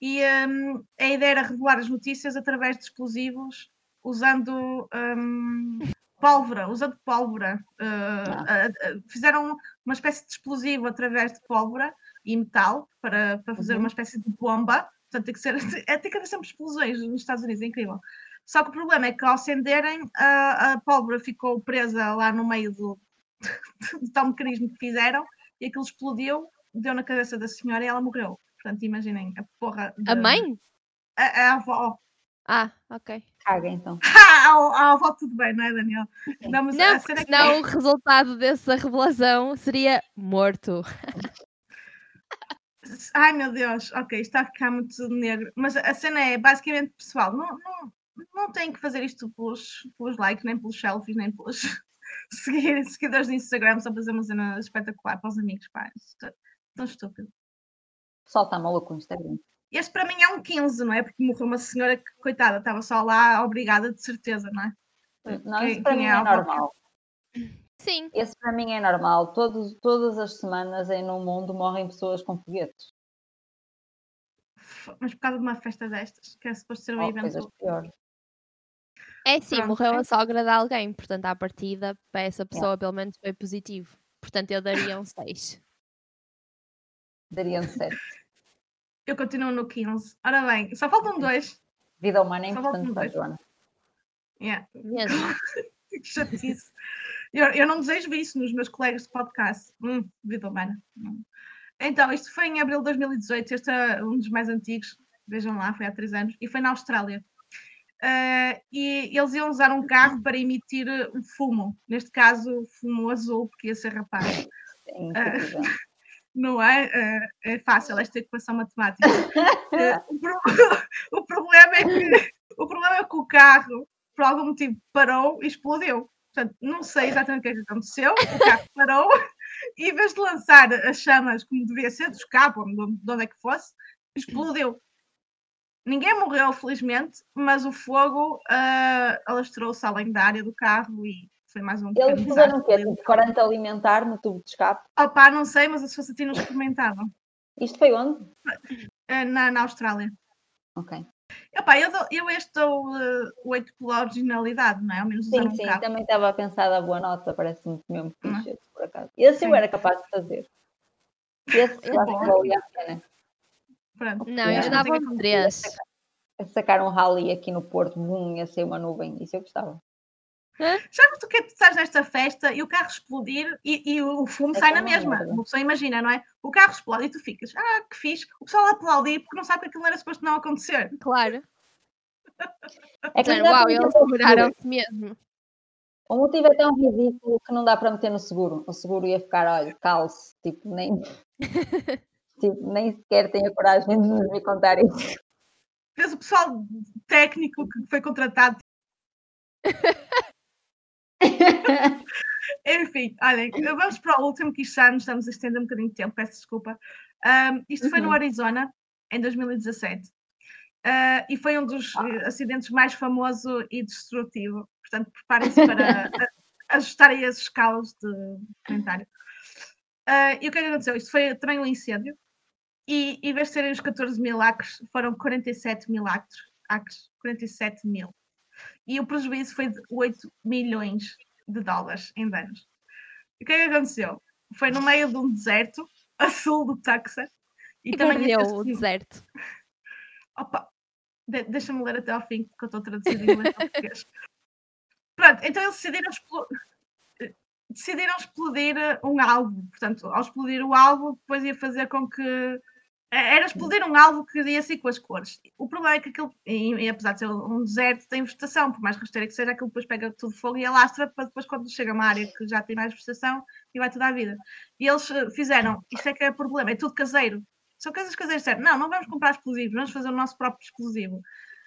e hum, a ideia era revelar as notícias através de explosivos usando hum, pólvora, usando pólvora. Uh, uh, uh, fizeram uma espécie de explosivo através de pólvora e metal para, para fazer Uhum. uma espécie de bomba. Portanto, tem que ser, é, tem que haver sempre explosões nos Estados Unidos, é incrível. Só que o problema é que ao acenderem, a, a pólvora ficou presa lá no meio do, de tal mecanismo que fizeram e aquilo explodiu, deu na cabeça da senhora e ela morreu. Portanto, imaginem a porra. A de- mãe? A, a avó. Ah, ok. Caga então. a, a avó tudo bem, não é, Daniel? Não, mas a Não, cena porque é que- senão o resultado dessa revelação seria morto. Ai meu Deus, ok, está a ficar muito negro. Mas a cena é basicamente pessoal, não, não, não tem que fazer isto pelos, pelos likes, nem pelos selfies, nem pelos seguir, seguidores de Instagram só para fazer uma cena espetacular para os amigos, pá. É tão estúpido. O pessoal está maluco no Instagram. Este para mim é um 15, não é? Porque morreu uma senhora que, coitada, estava só lá, obrigada de certeza, não é? Não, isso para mim é é normal. Sim. Esse para mim é normal. Todos, todas as semanas em no mundo morrem pessoas com foguetes. Mas por causa de uma festa destas, que é suposto ser um Ou evento. É sim, Pronto, morreu é. a sogra de alguém, portanto, à partida, para essa pessoa, pelo menos, foi positivo. Portanto, eu daria um 6. Daria um sete. Eu continuo no 15. Ora bem, só faltam dois. Vida humana é Só faltam importante para a dois. Joana. Yeah. Mesmo. Que chatice. Eu, eu não desejo isso nos meus colegas de podcast. Hum, vida humana. Hum. Então, isto foi em abril de 2018. Este é um dos mais antigos. Vejam lá, foi há três anos. E foi na Austrália. Ah, e eles iam usar um carro para emitir eh, um fumo. Neste caso, fumo azul, porque ia ser rapaz. Incrível. Não é? Ah, é fácil esta equação matemática. O, pro- o problema é que o problema é que o carro, por algum motivo, parou e explodiu. Portanto, não sei exatamente o que é que aconteceu. O carro parou e, em vez de lançar as chamas como devia ser, do escape, ou de onde- de onde é que fosse, explodiu. Ninguém morreu, felizmente, mas o fogo ah, alastrou-se além da área do carro e foi mais um Eles fizeram o quê? Tipo, corante alimentar no tubo de escape? Opá, não sei, mas a ti não experimentavam. Isto foi onde? Ah, na, na Austrália. Ok. Epá, eu, dou, eu este dou uh, 8 pela originalidade, não é? Ao menos Sim, um sim, também estava a pensar da boa nota, parece-me mesmo é? fixe, por acaso. Esse eu Sim. era capaz de fazer. Esse eu acho bom. que valia a pena. Pronto. Não, eu dava Tenho um que 3. A sacar um rally aqui no Porto, bum, ia ser uma nuvem, isso eu gostava. Já o que é que tu estás nesta festa e o carro explodir e, e o fumo É sai na mesma? Uma pessoa imagina, não é? O carro explode e tu ficas, ah, que fixe. O pessoal aplaudir porque não sabe que aquilo não era suposto não acontecer. Claro. É que dá Uau, eles seguraram-se mesmo. O motivo é tão ridículo que não dá para meter no seguro. O seguro ia ficar, olha, calce, tipo, nem, tipo, nem sequer tem a coragem de nos vir contar isso. Vês o pessoal técnico que foi contratado. Enfim, olhem, vamos para o último que isto já nos estamos a estender um bocadinho de tempo, peço desculpa. Ahm, isto foi no Uhum. Arizona, em 2017. Ah, e foi um dos eh, acidentes mais famoso e destrutivo. Portanto, preparem-se para ajustarem as escalas de comentário. Ah, e o que é que aconteceu? Isto foi também um incêndio. E em vez de serem os 14 mil acres, foram 47 mil acres. acres 47 mil. E o prejuízo foi de 8 milhões de dólares em danos. E o que é que aconteceu? Foi no meio de um deserto, a sul do Texas. E também perdeu o deserto. Opa, de- deixa-me ler até ao fim, porque eu estou traduzindo em inglês para português. Pronto, então eles decidiram, explo- eh, decidiram explodir eh, um alvo. Portanto, ao explodir o alvo, depois ia fazer com que. Eh, Era explodir um alvo que ia assim com as cores. O problema é que aquilo, e, e apesar de ser um deserto, tem vegetação, por mais rasteira que seja, aquilo depois pega tudo fogo e alastra para depois, quando chega a uma área que já tem mais vegetação, e vai tudo à vida. E eles eh, fizeram, isto é que é o problema, é tudo caseiro. São coisas caseiras, certo? Não, não vamos comprar explosivos, vamos fazer o nosso próprio explosivo.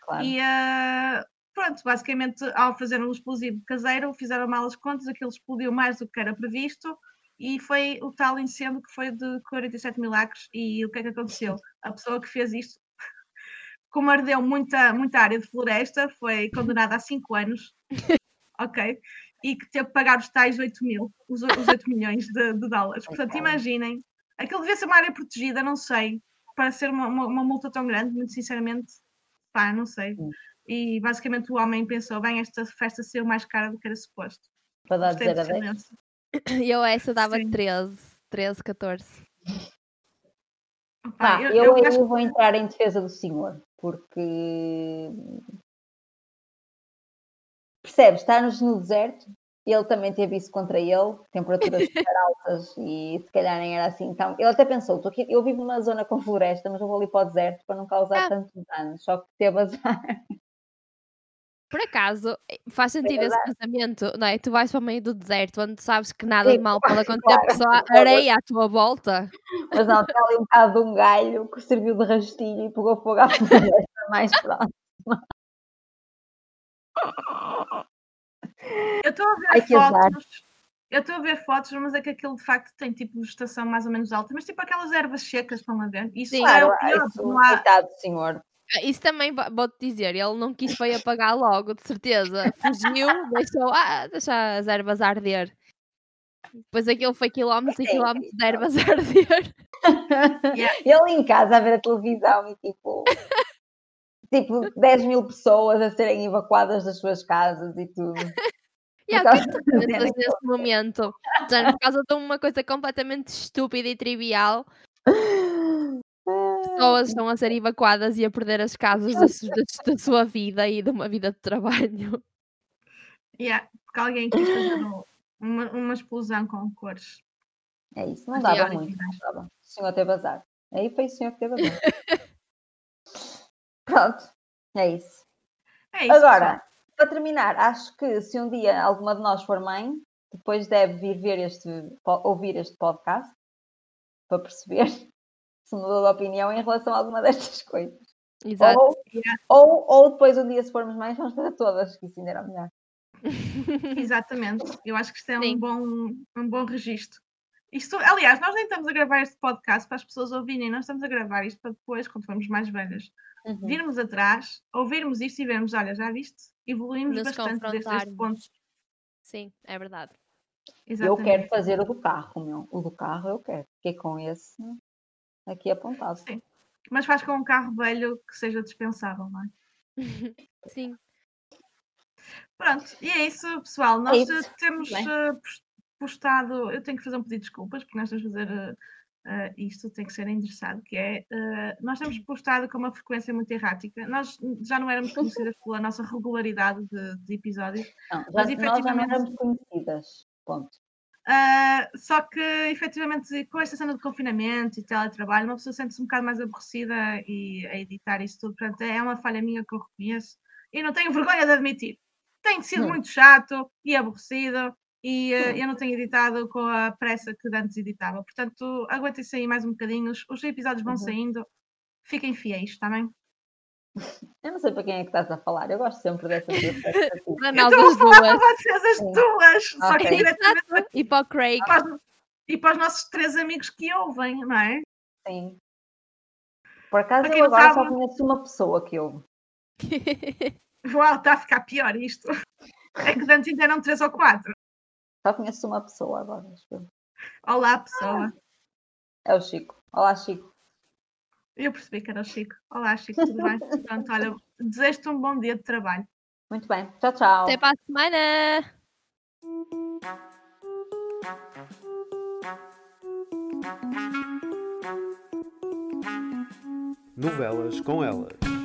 Claro. E ah, pronto, basicamente, ao fazer um explosivo caseiro, fizeram mal as contas, aquilo explodiu mais do que era previsto e foi o tal incêndio que foi de 47 mil acres. E o que é que aconteceu? A pessoa que fez isto, como ardeu muita, muita área de floresta, foi condenada a 5 anos, ok? E que teve que pagar os tais 8 mil, os, os 8 milhões de, de dólares. Portanto, imaginem, aquilo devia ser uma área protegida, não sei, para ser uma, uma, uma multa tão grande, muito sinceramente, pá, não sei. E basicamente o homem pensou: bem, esta festa saiu mais cara do que era suposto. Para dar Gostei 0 a do 10. E eu essa dava Sim. 13, 13, 14. Opá, Pá, eu- eu, eu acho- vou entrar em defesa do senhor, porque percebes, está-nos no deserto, ele também teve isso contra ele, temperaturas super altas e se calhar nem era assim. Então, ele até pensou, "Tô aqui, eu vivo numa zona com floresta, mas eu vou ali para o deserto para não causar Ah. tantos danos, só que teve azar. Por acaso, eh, faz sentido esse verdade. pensamento, não é? Tu vais para o meio do deserto onde sabes que nada de mal pode acontecer claro, porque só areia à tua volta. Mas não, tem ali um bocado de um galho que serviu de rastilho e pegou fogo à floresta mais próximo. Eu estou a ver Ai, fotos. Eu estou a ver fotos, mas é que aquilo de facto tem tipo vegetação mais ou menos alta, mas tipo aquelas ervas secas, estão a ver? Isso Sim. é Claro, o pior, isso, não há, coitado do senhor. Ah, Isso também vou-te dizer, ele não quis foi apagar logo, de certeza. Fugiu, deixou, ah, deixa as ervas arder. Depois aquilo foi quilómetros e é quilómetros de incrível. ervas a arder. Ele em casa a ver a televisão e tipo, tipo 10 mil pessoas a serem evacuadas das suas casas e tudo. E há o Por que tu pensas nesse momento? Portanto, por causa de uma coisa completamente estúpida e trivial, pessoas estão a ser evacuadas e a perder as casas da, da- da sua vida e de uma vida de trabalho. Yeah, porque alguém quis fazer um- uma, uma explosão com cores. É isso, não dava muito, não dava. O senhor teve azar. Aí foi o senhor que teve azar. Pronto, é isso. É isso. Agora, para terminar, acho que se um dia alguma de nós for mãe, depois deve vir ver este, ouvir este podcast para perceber se mudou de opinião em relação a alguma destas coisas. Exato. Ou, ou, ou depois um dia, se formos mães, vamos fazer todas, que isso ainda era melhor. Exatamente. Eu acho que isto é Sim. um bom, um bom registro. Isto, aliás, nós nem estamos a gravar este podcast para as pessoas ouvirem, nós estamos a gravar isto para depois, quando formos mais velhas, Uhum. virmos atrás, ouvirmos isto e vermos, olha, já viste? Evoluímos Nos bastante desde este ponto. Sim, é verdade. Eu Exatamente. quero fazer o do carro, meu. O do carro eu quero. Fiquei com esse aqui apontado. Sim. Mas faz com um carro velho que seja dispensável, não é? Sim. Pronto, e é isso, pessoal. Nós isso. eh, temos Bem. eh, pos- postado. Eu tenho que fazer um pedido de desculpas, porque nós temos que fazer eh, isto, tem que ser endereçado, que é. eh, nós temos postado com uma frequência muito errática. Nós já não éramos conhecidas pela nossa regularidade de, de episódios. Não, já, Mas, nós já não efetivamente- éramos conhecidas. Ponto. Ah, só que, efetivamente, com esta cena de confinamento e teletrabalho, uma pessoa sente-se um bocado mais aborrecida e a editar isso tudo. Portanto, é uma falha minha que eu reconheço e não tenho vergonha de admitir. Tem sido Hum. muito chato e aborrecido e Hum. eu não tenho editado com a pressa que antes editava. Portanto, aguentem-se aí mais um bocadinho. Os, os episódios vão Uhum. saindo. Fiquem fiéis, está bem? Eu não sei para quem é que estás a falar. Eu gosto sempre dessa tua expectativa. Para Eu nós estou a as falar para duas. vocês as Sim. duas, só que Ok. diretamente E para o Craig. para os- e para os nossos três amigos que ouvem, não é? Sim. Por acaso eu agora sabe- só conheço uma pessoa que ouve. Uau, está a ficar pior isto. É que antes ainda eram três ou quatro. Só conheço uma pessoa agora. Olá, pessoa. É o Chico. Olá, Chico. Eu percebi que era o Chico. Olá, Chico, tudo bem? Pronto, olha, desejo-te um bom dia de trabalho. Muito bem. Tchau, tchau. Até para a semana! Novelas com elas.